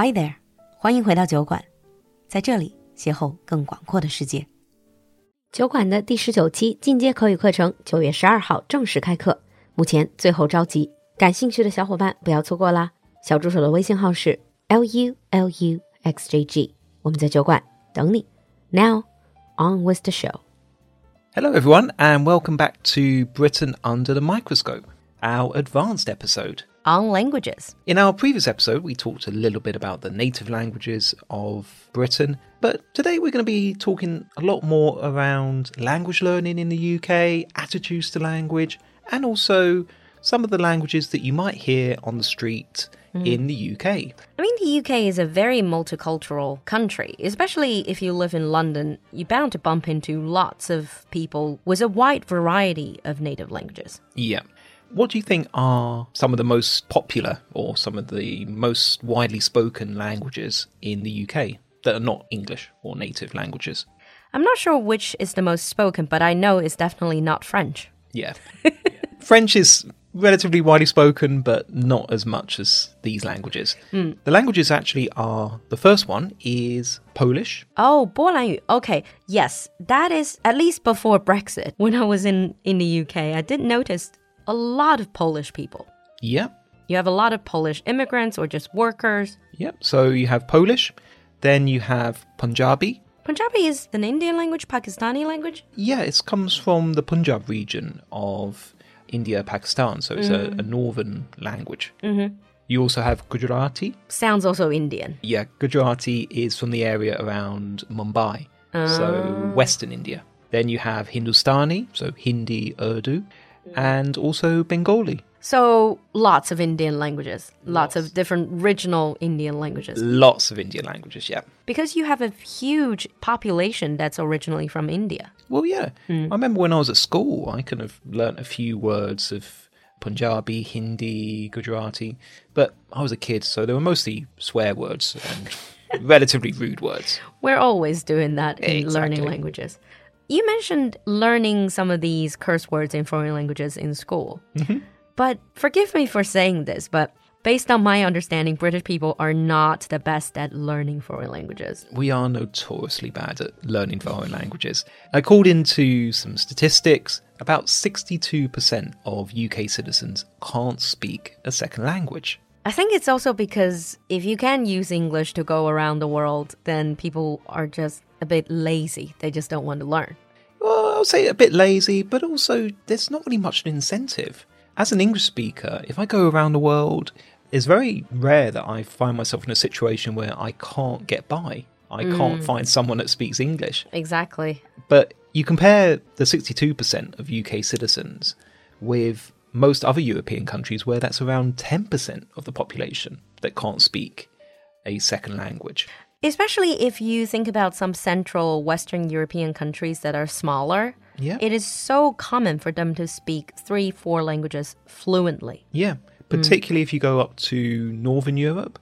Hi there，欢迎回到酒馆，在这里邂逅更广阔的世界。酒馆的第十九期进阶口语课程九月十二号正式开课，目前最后召集，感兴趣的小伙伴不要错过啦！小助手的微信号是 l u l u x j g，我们在酒馆等你。Now on with the show. Hello, everyone, and welcome back to Britain Under the Microscope, our advanced episode. On languages. In our previous episode, we talked a little bit about the native languages of Britain, but today we're going to be talking a lot more around language learning in the UK, attitudes to language, and also some of the languages that you might hear on the street mm. in the UK. I mean, the UK is a very multicultural country, especially if you live in London. You're bound to bump into lots of people with a wide variety of native languages. Yeah. What do you think are some of the most popular or some of the most widely spoken languages in the UK that are not English or native languages? I'm not sure which is the most spoken, but I know it's definitely not French. Yeah. French is relatively widely spoken, but not as much as these languages. The languages actually are the first one is Polish. Oh, 波兰语. Okay, yes, that is at least before Brexit. When I was in, in the UK, I did notice a lot of Polish people. Yeah. You have a lot of Polish immigrants or just workers. Yep. So you have Polish, then you have Punjabi. Punjabi is an Indian language, Pakistani language. Yeah, it comes from the Punjab region of India, Pakistan. So it's a, a northern language. Mm-hmm. You also have Gujarati. Sounds also Indian. Yeah, Gujarati is from the area around Mumbai, so western India. Then you have Hindustani, so Hindi, Urdu, and also Bengali. So lots of Indian languages, lots, of different regional Indian languages. Lots of Indian languages, yeah. Because you have a huge population that's originally from India. Well, yeah. Hmm. I remember when I was at school, I kind of learnt a few words of Punjabi, Hindi, Gujarati, but I was a kid, so they were mostly swear words and relatively rude words. We're always doing that in learning languages. You mentioned learning some of these curse words in foreign languages in school. Mm-hmm. But forgive me for saying this, but based on my understanding, British people are not the best at learning foreign languages. We are notoriously bad at learning foreign languages. According to some statistics, about 62% of UK citizens can't speak a second language. I think it's also because if you can use English to go around the world, then people are just a bit lazy. They just don't want to learn. Well, I'll say a bit lazy, but also there's not really much an incentive. As an English speaker, if I go around the world, it's very rare that I find myself in a situation where I can't get by. I can't mm. find someone that speaks English. Exactly. But you compare the 62% of UK citizens with most other European countries where that's around 10% of the population that can't speak a second language. Especially if you think about some Central Western European countries that are smaller. Yeah. It is so common for them to speak three, four languages fluently. Yeah, particularly if you go up to Northern Europe.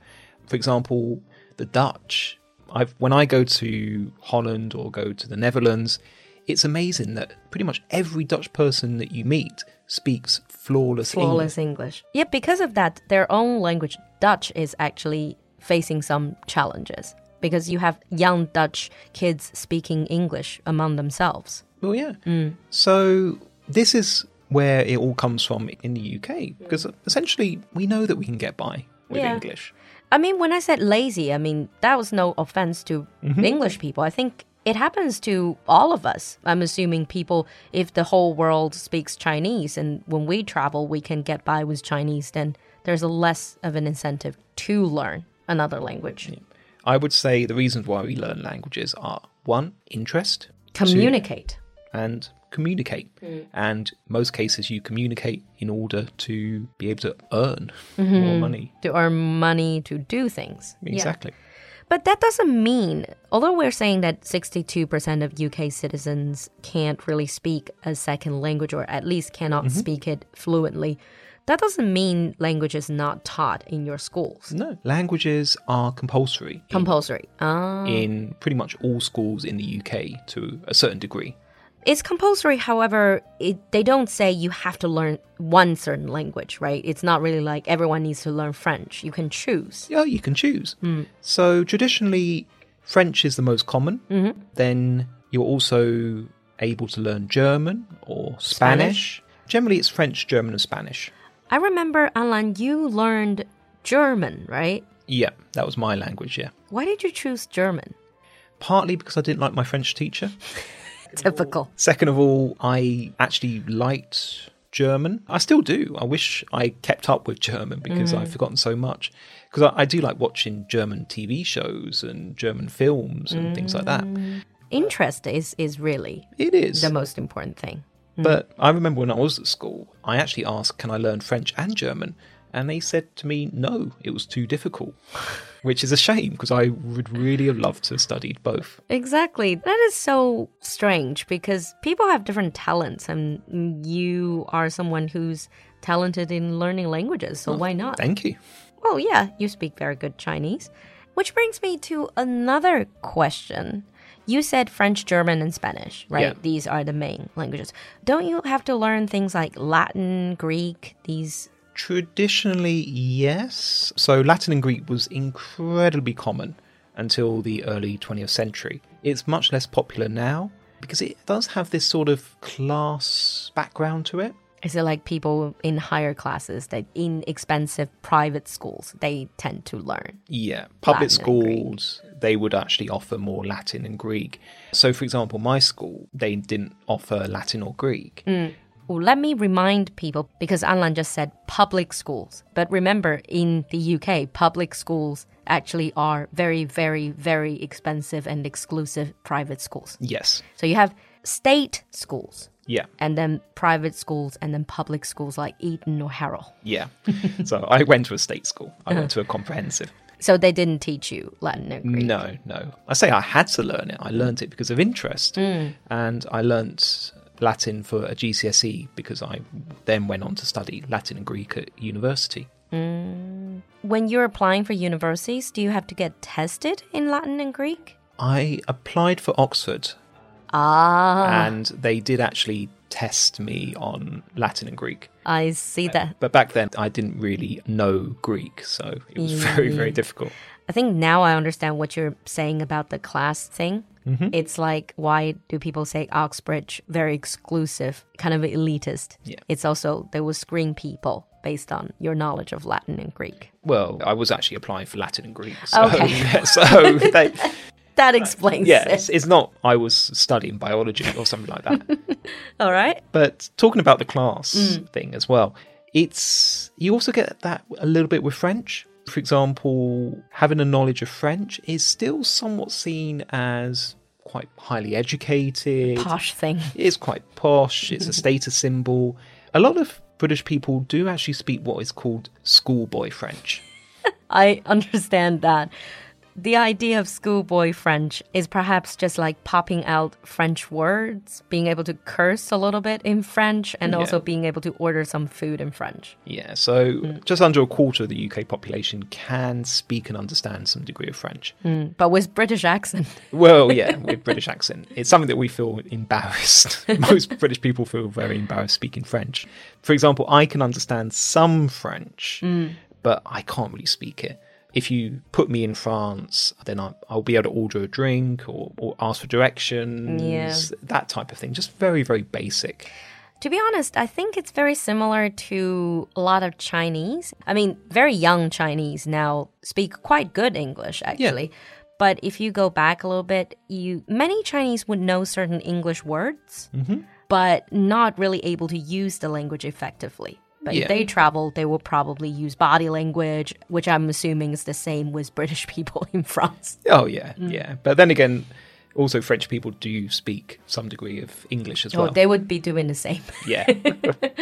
For example, the Dutch. I've, when I go to Holland or go to the Netherlands, it's amazing that pretty much every Dutch person that you meet speaks flawless, Flawless English. Yeah, because of that, their own language, Dutch, is actually facing some challenges. Because you have young Dutch kids speaking English among themselves. Well, yeah. Mm. So this is where it all comes from in the UK because essentially we know that we can get by with Yeah. English. I mean, when I said lazy, I mean, that was no offense to mm-hmm. English people. I think it happens to all of us. I'm assuming people, if the whole world speaks Chinese and when we travel, we can get by with Chinese, then there's a less of an incentive to learn another language. I would say the reasons why we learn languages are one, interest, two, Communicate. and communicate. Hmm. And most cases, you communicate in order to be able to earn mm-hmm. more money. To earn money to do things. Yeah. Exactly. But that doesn't mean, although we're saying that 62% of UK citizens can't really speak a second language or at least cannot mm-hmm. speak it fluently, that doesn't mean language is not taught in your schools. No, languages are compulsory in- Compulsory. Ah. in pretty much all schools in the UK to a certain degree. It's compulsory, however, it, they don't say you have to learn one certain language, right? It's not really like everyone needs to learn French. You can choose. Yeah, you can choose. So traditionally, French is the most common. Then you're also able to learn German or Spanish. Generally, it's French, German, and Spanish. I remember, Alan, you learned German, right? Yeah, that was my language, yeah. Why did you choose German? Partly because I didn't like my French teacher. Typical. Second of all, I actually liked German. I still do. I wish I kept up with German because mm. I've forgotten so much. Because I, I do like watching German TV shows and German films and things like that. Mm. Interest is, is really It is. the most important thing. Hmm. But I remember when I was at school, I actually asked, Can I learn French and German? And they said to me, No, it was too difficult, which is a shame because I would really have loved to have studied both. Exactly. That is so strange because people have different talents, and you are someone who's talented in learning languages, so oh, why not? Thank you. Well, yeah, you speak very good Chinese. Which brings me to another question. You said French, German, and Spanish, right? Yeah. These are the main languages. Don't you have to learn things like Latin, Greek, these? Traditionally, yes. So Latin and Greek was incredibly common until the early 20th century. It's much less popular now because it does have this sort of class background to it. Is it like people in higher classes that in expensive private schools they tend to learn? Yeah, public Latin schools they would actually offer more Latin and Greek. So, for example, my school they didn't offer Latin or Greek. Mm. Well, let me remind people because Anlan just said public schools. But remember, in the UK, public schools actually are very, very, very expensive and exclusive private schools. Yes, So you have state schools yeah, and then private schools and then public schools like Eton or Harrow. yeah. so I went to a state school. I went to a comprehensive. So they didn't teach you Latin and Greek. No, no. I say I had to learn it. I learned it because of interest. Mm. And I learnt Latin for a GCSE because I then went on to study Latin and Greek at university. Mm. When you're applying for universities, do you have to get tested in Latin and Greek? I applied for Oxford Ah, and they did actually test me on Latin and Greek. I see um, that. But back then I didn't really know Greek, so it was very, very mm. difficult. I think now I understand what you're saying about the class thing. Mm-hmm. It's like, why do people say Oxbridge very exclusive, kind of elitist? Yeah. It's also, they will screen people based on your knowledge of Latin and Greek. Well, I was actually applying for Latin and Greek. So, Okay. so they, That explains yeah, it. it's, it's not I was studying biology or something like that. All right. But talking about the class mm. thing as well, it's you also get that a little bit with French. For example, having a knowledge of French is still somewhat seen as quite highly educated. Posh thing. It's quite posh, it's a status symbol. A lot of British people do actually speak what is called schoolboy French. I understand that. The idea of schoolboy French is perhaps just like popping out French words, being able to curse a little bit in French, and also being able to order some food in French. Yeah, so mm. just under a quarter of the UK population can speak and understand some degree of French. Mm. But with British accent. Well, yeah, with British accent. It's something that we feel embarrassed. Most British people feel very embarrassed speaking French. For example, I can understand some French, mm. but I can't really speak it. If you put me in France, then I- I'll be able to order a drink or, or ask for directions, Yeah. that type of thing. Just very, very basic. To be honest, I think it's very similar to a lot of Chinese. I mean, very young Chinese now speak quite good English, actually. But if you go back a little bit, you many Chinese would know certain English words, mm-hmm. but not really able to use the language effectively. But Yeah. if they travel, they will probably use body language, which I'm assuming is the same with British people in France. Oh, yeah, yeah. But then again, also French people do speak some degree of English as Oh, well. they would be doing the same. yeah.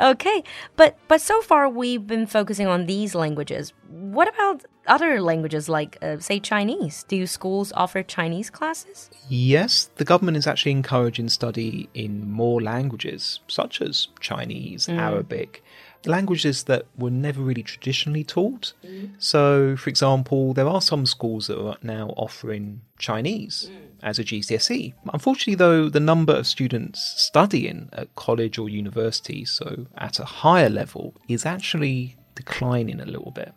Okay, but but so far we've been focusing on these languages. What about other languages like, uh, say, Chinese? Do schools offer Chinese classes? Yes, the government is actually encouraging study in more languages, such as Chinese, Arabic. Languages that were never really traditionally taught. Mm. So, for example, there are some schools that are now offering Chinese mm. as a GCSE. Unfortunately, though, the number of students studying at college or university, so at a higher level, is actually declining a little bit,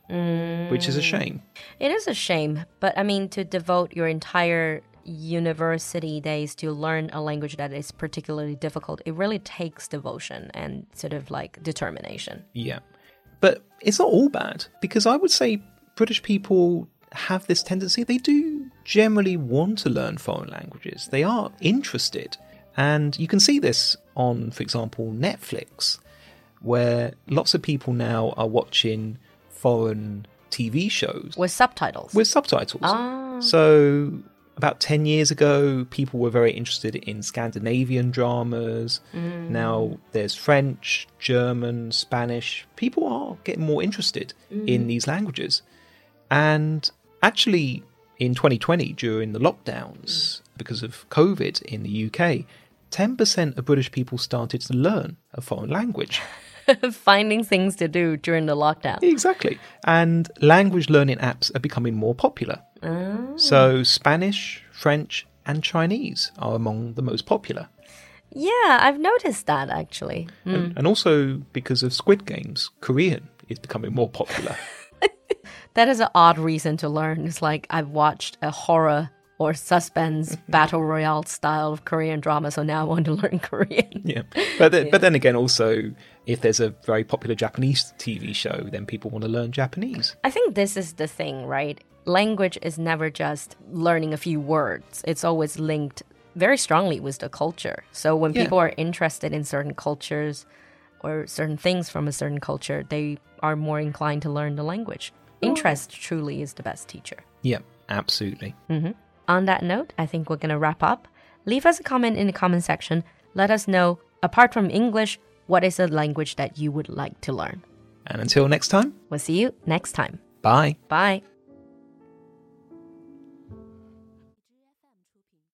which is a mm. shame. It is a shame, but I mean, to devote your entire university days to learn a language that is particularly difficult, it really takes devotion and sort of like determination. Yeah. But it's not all bad because I would say British people have this tendency. They do generally want to learn foreign languages, they are interested. And you can see this on, for example, Netflix, where lots of people now are watching foreign TV shows With subtitles. with subtitles. Ah. So about 10 years ago, people were very interested in Scandinavian dramas. Mm. Now there's French, German, Spanish. People are getting more interested in mm. these languages. And actually, in 2020, during the lockdowns, mm. because of COVID in the UK, 10% of British people started to learn a foreign language. Finding things to do during the lockdown. Exactly. And language learning apps are becoming more popular. Oh. So Spanish, French, and Chinese are among the most popular. Yeah, I've noticed that actually. And, hmm. and also because of Squid Games, Korean is becoming more popular. That is an odd reason to learn. It's like I've watched a horror or suspense mm-hmm. battle royale style of Korean drama, so now I want to learn Korean. yeah. But, then, but then again, also, if there's a very popular Japanese TV show, then people want to learn Japanese. I think this is the thing, right? Language is never just learning a few words, it's always linked very strongly with the culture. So when Yeah. people are interested in certain cultures or certain things from a certain culture, they are more inclined to learn the language. Oh. Interest truly is the best teacher. Yeah, absolutely. Mm-hmm. On that note, I think we're going to wrap up. Leave us a comment in the comment section. Let us know, apart from English, what is a language that you would like to learn? And until next time, We'll see you next time. bye. Bye.